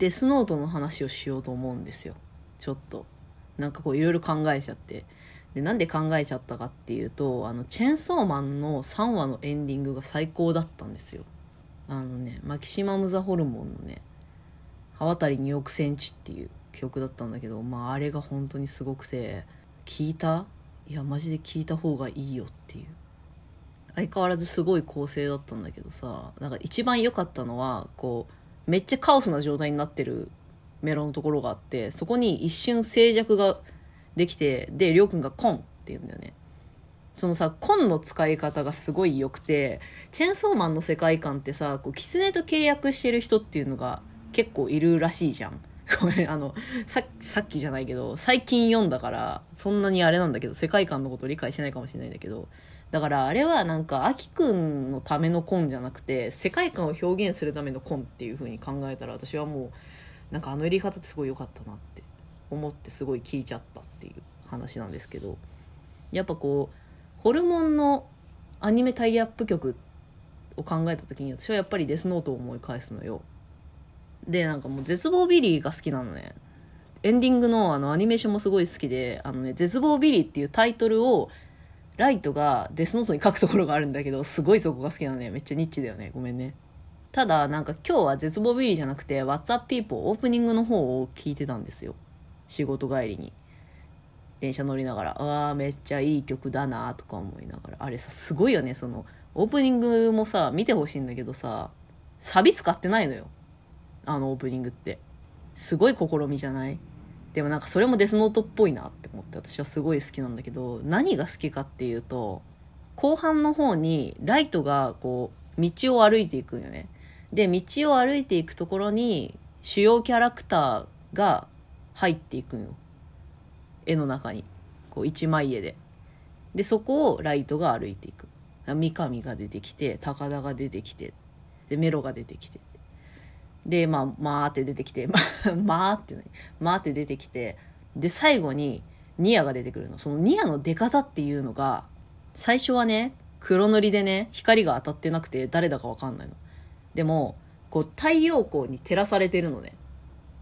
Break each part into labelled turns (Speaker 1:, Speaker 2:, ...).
Speaker 1: デスノートの話をしようと思うんですよ。ちょっと。なんかこういろいろ考えちゃって。でなんで考えちゃったかっていうとあのチェーンソーマンの3話のエンディングが最高だったんですよ。あのねマキシマム・ザ・ホルモンのね「刃渡り2億センチ」っていう曲だったんだけどまああれが本当にすごくて聞いた？いやマジで聞いた方がいいよっていう。相変わらずすごい構成だったんだけどさなんか一番良かったのはこうめっちゃカオスな状態になってるメロのところがあってそこに一瞬静寂ができてでりょうくんが「コン」って言うんだよねそのさ、コンの使い方がすごい良くて、チェンソーマンの世界観ってさ、こう、キツネと契約してる人っていうのが結構いるらしいじゃん。ごめん、あの、さ、さっきじゃないけど、最近読んだから、そんなにあれなんだけど、世界観のこと理解してないかもしれないんだけど、だからあれはなんか、アキくんのためのコンじゃなくて、世界観を表現するためのコンっていう風に考えたら、私はもう、なんかあのやり方ってすごい良かったなって思ってすごい聞いちゃったっていう話なんですけど、やっぱこう、ホルモンのアニメタイアップ曲を考えた時に私はやっぱりデスノートを思い返すのよ。で、なんかもう絶望ビリーが好きなのね。エンディングのあのアニメーションもすごい好きで、あのね、絶望ビリーっていうタイトルをライトがデスノートに書くところがあるんだけど、すごいそこが好きなのね。めっちゃニッチだよね。ごめんね。ただ、なんか今日は絶望ビリーじゃなくて、What's Up People オープニングの方を聞いてたんですよ。仕事帰りに。電車乗りながら、ああ、めっちゃいい曲だなとか思いながら。あれさ、すごいよね。その、オープニングもさ、見てほしいんだけどさ、サビ使ってないのよ。あのオープニングって。すごい試みじゃない？でもなんかそれもデスノートっぽいなって思って私はすごい好きなんだけど、何が好きかっていうと、後半の方にライトがこう、道を歩いていくんよね。で、道を歩いていくところに、主要キャラクターが入っていくんよ。絵の中に。こう、一枚絵で。で、そこをライトが歩いていく。三上が出てきて、高田が出てきて、で、メロが出てきて。で、まあ、まーって出てきて、ま、まーってね、まーって出てきて、で、最後にニアが出てくるの。そのニアの出方っていうのが、最初はね、黒塗りでね、光が当たってなくて誰だかわかんないの。でも、こう、太陽光に照らされてるのね。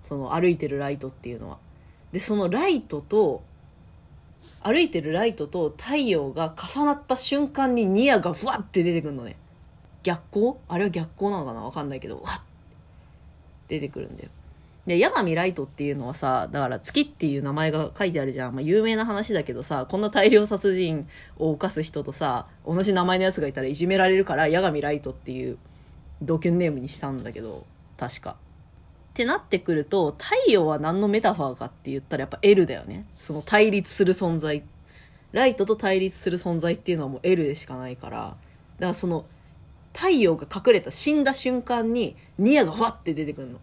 Speaker 1: その歩いてるライトっていうのは。で、そのライトと、歩いてるライトと太陽が重なった瞬間にニアがふわって出てくるのね。逆光？あれは逆光なのかな？わかんないけど、わっ出てくるんだよ。で、八神ライトっていうのはさ、だから月っていう名前が書いてあるじゃん。まあ有名な話だけどさ、こんな大量殺人を犯す人とさ、同じ名前のやつがいたらいじめられるから、八神ライトっていうドキュンネームにしたんだけど、確か。ってなってくると、太陽は何のメタファーかって言ったらやっぱ L だよね。その対立する存在。ライトと対立する存在っていうのはもう L でしかないから、だからその、太陽が隠れた死んだ瞬間にニアがふわって出てくるの。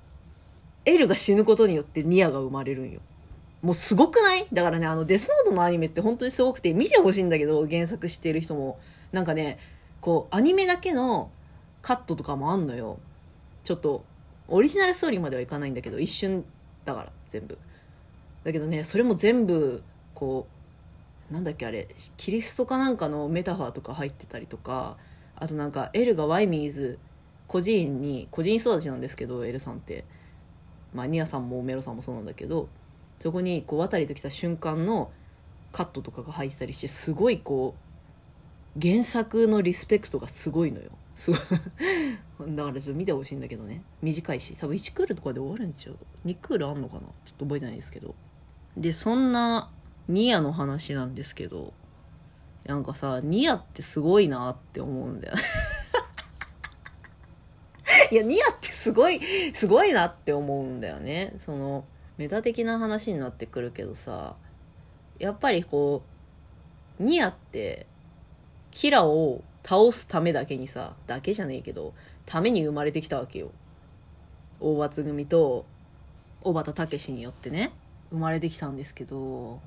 Speaker 1: L が死ぬことによってニアが生まれるんよ。もうすごくない？だからね、あのデスノートのアニメって本当にすごくて見てほしいんだけど、原作知ってる人も。なんかね、こう、アニメだけのカットとかもあんのよ。ちょっと、オリジナルストーリーまではいかないんだけど、一瞬だから、全部。だけどね、それも全部、こう、なんだっけあれ、キリストかなんかのメタファーとか入ってたりとか、あとなんか、エルがワイミーズ、個人に、個人育ちなんですけど、エルさんって。まあ、ニアさんもメロさんもそうなんだけど、そこに、こう、渡りと来た瞬間のカットとかが入ってたりして、すごいこう、原作のリスペクトがすごいのよ。すごい。だからちょっと見てほしいんだけどね。短いし。多分1クールとかで終わるんちゃう ?2 クールあんのかな？ちょっと覚えてないですけど。で、そんな、ニアの話なんですけど、なんかさ、ニアってすごいなって思うんだよね。いや、ニアってすごい、すごいなって思うんだよね。その、メタ的な話になってくるけどさ、やっぱりこう、ニアって、キラを倒すためだけにさ、だけじゃねえけど、ために生まれてきたわけよ。大場つぐみと、小畑武によってね、生まれてきたんですけど、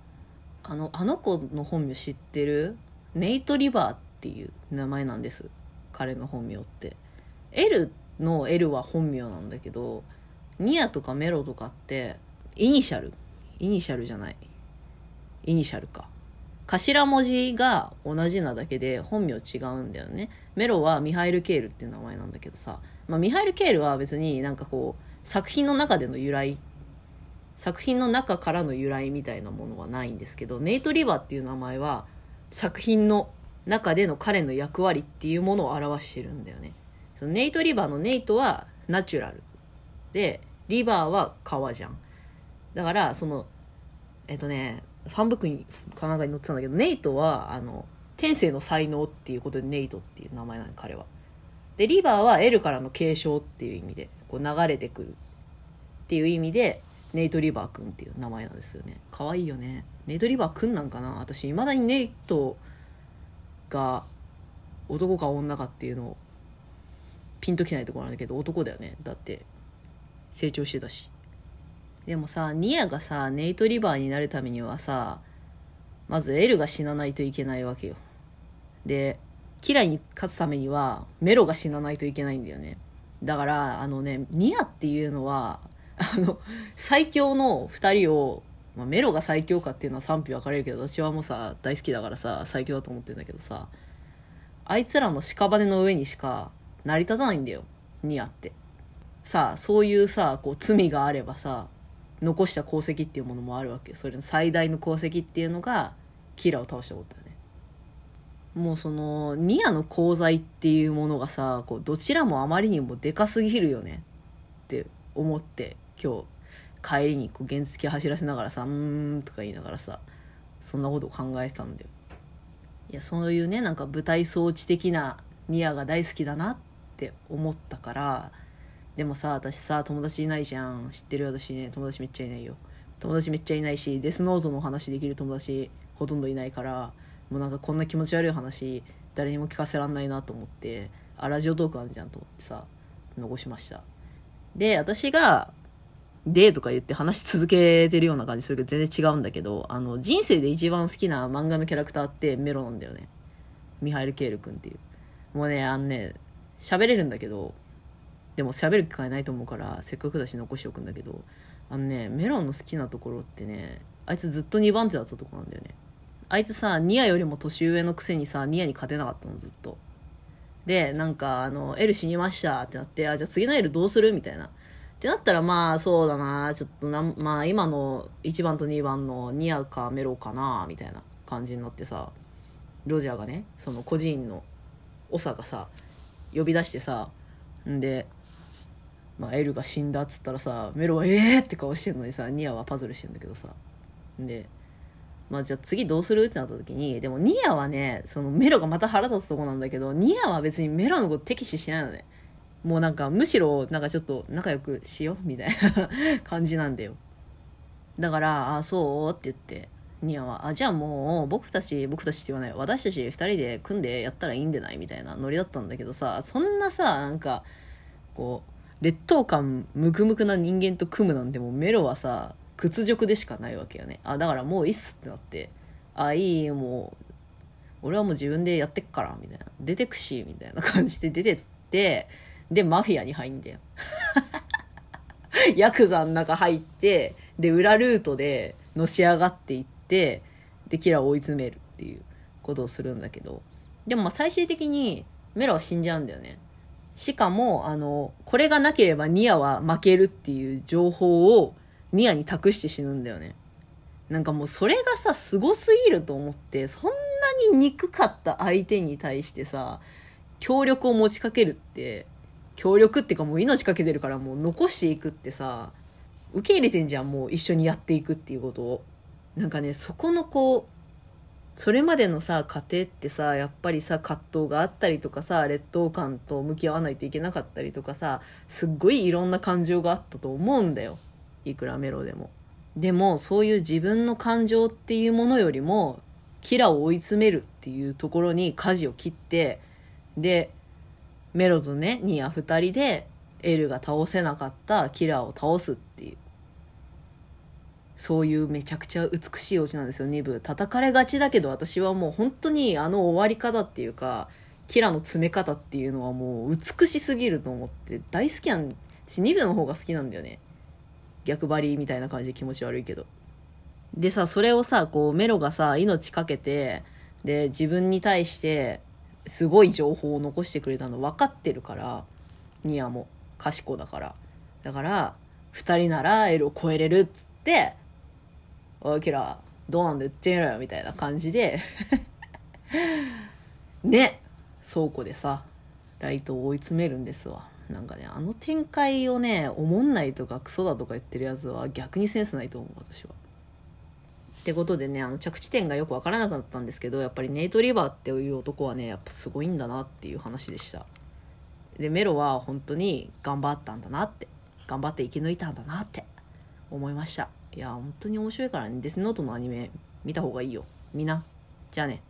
Speaker 1: あの、あの子の本名知ってる？ネイト・リバーっていう名前なんです。彼の本名って。L の L は本名なんだけど、ニアとかメロとかって、イニシャルイニシャルじゃない。イニシャルか。頭文字が同じなだけで本名違うんだよね。メロはミハイル・ケールっていう名前なんだけどさ、まあ、ミハイル・ケールは別になんかこう、作品の中での由来作品の中からの由来みたいなものはないんですけどネイト・リバーっていう名前は作品の中での彼の役割っていうものを表してるんだよね。そのネイト・リバーのネイトはナチュラル。でリバーは川じゃん。だからそのえっとねファンブックにかなんかに載ってたんだけどネイトはあの天性の才能っていうことでネイトっていう名前なの彼は。でリバーは L からの継承っていう意味でこう流れてくるっていう意味でネイト・リバーくんっていう名前なんですよね。可愛いよね。ネイト・リバーくんなんかな？私いまだにネイトが男か女かっていうのをピンときないところなんだけど男だよね。だって成長してたし。でもさニアがさネイト・リバーになるためにはさまず L が死なないといけないわけよ。でキラに勝つためにはメロが死なないといけないんだよね。だからあのねニアっていうのはあの最強の2人を、まあ、メロが最強かっていうのは賛否分かれるけど私はもうさ大好きだからさ最強だと思ってんだけどさあいつらの屍の上にしか成り立たないんだよ。ニアって。さあそういうさこう罪があればさ残した功績っていうものもあるわけ。それの最大の功績っていうのがキラを倒したことだね。もうそのニアの功罪っていうものがさこうどちらもあまりにもでかすぎるよね。って思って。今日帰りにこう原付走らせながらさ「うーん」とか言いながらさそんなこと考えてたんだよ。いやそういうねなんか舞台装置的なニアが大好きだなって思ったからでもさ私さ友達いないじゃん。知ってる私ね。友達めっちゃいないよ。友達めっちゃいないしデスノートの話できる友達ほとんどいないからもうなんかこんな気持ち悪い話誰にも聞かせらんないなと思ってあラジオトークあるじゃんと思ってさ残しました。で私がでとか言って話し続けてるような感じするけど全然違うんだけどあの人生で一番好きな漫画のキャラクターってメロなんだよね。ミハイル・ケール君っていう。もうねあのね喋れるんだけどでも喋る機会ないと思うからせっかくだし残しておくんだけどあのねメロンの好きなところってねあいつずっと2番手だったとこなんだよね。あいつさニアよりも年上のくせにさニアに勝てなかったのずっと。でなんかあの L 死にましたってなってあじゃあ次の L どうするみたいな。ってなったらまあそうだなちょっとなまあ今の1番と2番のニアかメロかなみたいな感じになってさロジャーがねその個人の長がさ呼び出してさんでまあ、エルが死んだっつったらさメロは「ええー!」って顔してるのにさニアはパズルしてんだけどさでまあじゃあ次どうするってなった時にでもニアはねそのメロがまた腹立つとこなんだけどニアは別にメロのこと敵視しないのねもうなんかむしろなんかちょっと仲良くしようみたいな感じなんだよ。だから「あそう?」って言って。ニアは「あじゃあもう僕たち僕たちって言わない。私たち2人で組んでやったらいいんでない?」みたいなノリだったんだけどさそんなさなんかこう劣等感ムクムクな人間と組むなんてもうメロはさ屈辱でしかないわけよね。あだからもういいっすってなって。あいいもう。俺はもう自分でやってっからみたいな。出てくしみたいな感じで出てってでマフィアに入んだよ。ヤクザの中入ってで裏ルートでのし上がっていってでキラを追い詰めるっていうことをするんだけど。でもま最終的にメロは死んじゃうんだよね。しかも、あの、これがなければニアは負けるっていう情報をニアに託して死ぬんだよね。なんかもうそれがさ、すごすぎると思って、そんなに憎かった相手に対してさ、協力を持ちかけるって、協力っていうかもう命かけてるからもう残していくってさ、受け入れてんじゃん、もう一緒にやっていくっていうことを。なんかね、そこのこう、それまでのさ家庭ってさやっぱりさ葛藤があったりとかさ劣等感と向き合わないといけなかったりとかさすっごいいろんな感情があったと思うんだよいくらメロでも。でもそういう自分の感情っていうものよりもキラを追い詰めるっていうところに舵を切ってでメロとねニア2人でエルが倒せなかったキラーを倒すっていう。そういうめちゃくちゃ美しいオチなんですよ2部。叩かれがちだけど私はもう本当にあの終わり方っていうかキラの詰め方っていうのはもう美しすぎると思って大好きなん私2部の方が好きなんだよね。逆張りみたいな感じで気持ち悪いけど。でさそれをさこうメロがさ命かけてで自分に対してすごい情報を残してくれたの分かってるからニアも。賢だから。だから2人なら L を超えれるっつって「おいキラどうなんだ言ってみろよ」みたいな感じで。ね。倉庫でさライトを追い詰めるんですわ。なんかねあの展開をねおもんないとかクソだとか言ってるやつは逆にセンスないと思う私は。ってことでねあの着地点がよく分からなかったんですけどやっぱりネイト・リバーっていう男はねやっぱすごいんだなっていう話でした。でメロは本当に頑張ったんだなって頑張って生き抜いたんだなって思いました。いや本当に面白いからね。デスノートのアニメ見た方がいいよ。みんな。じゃあね。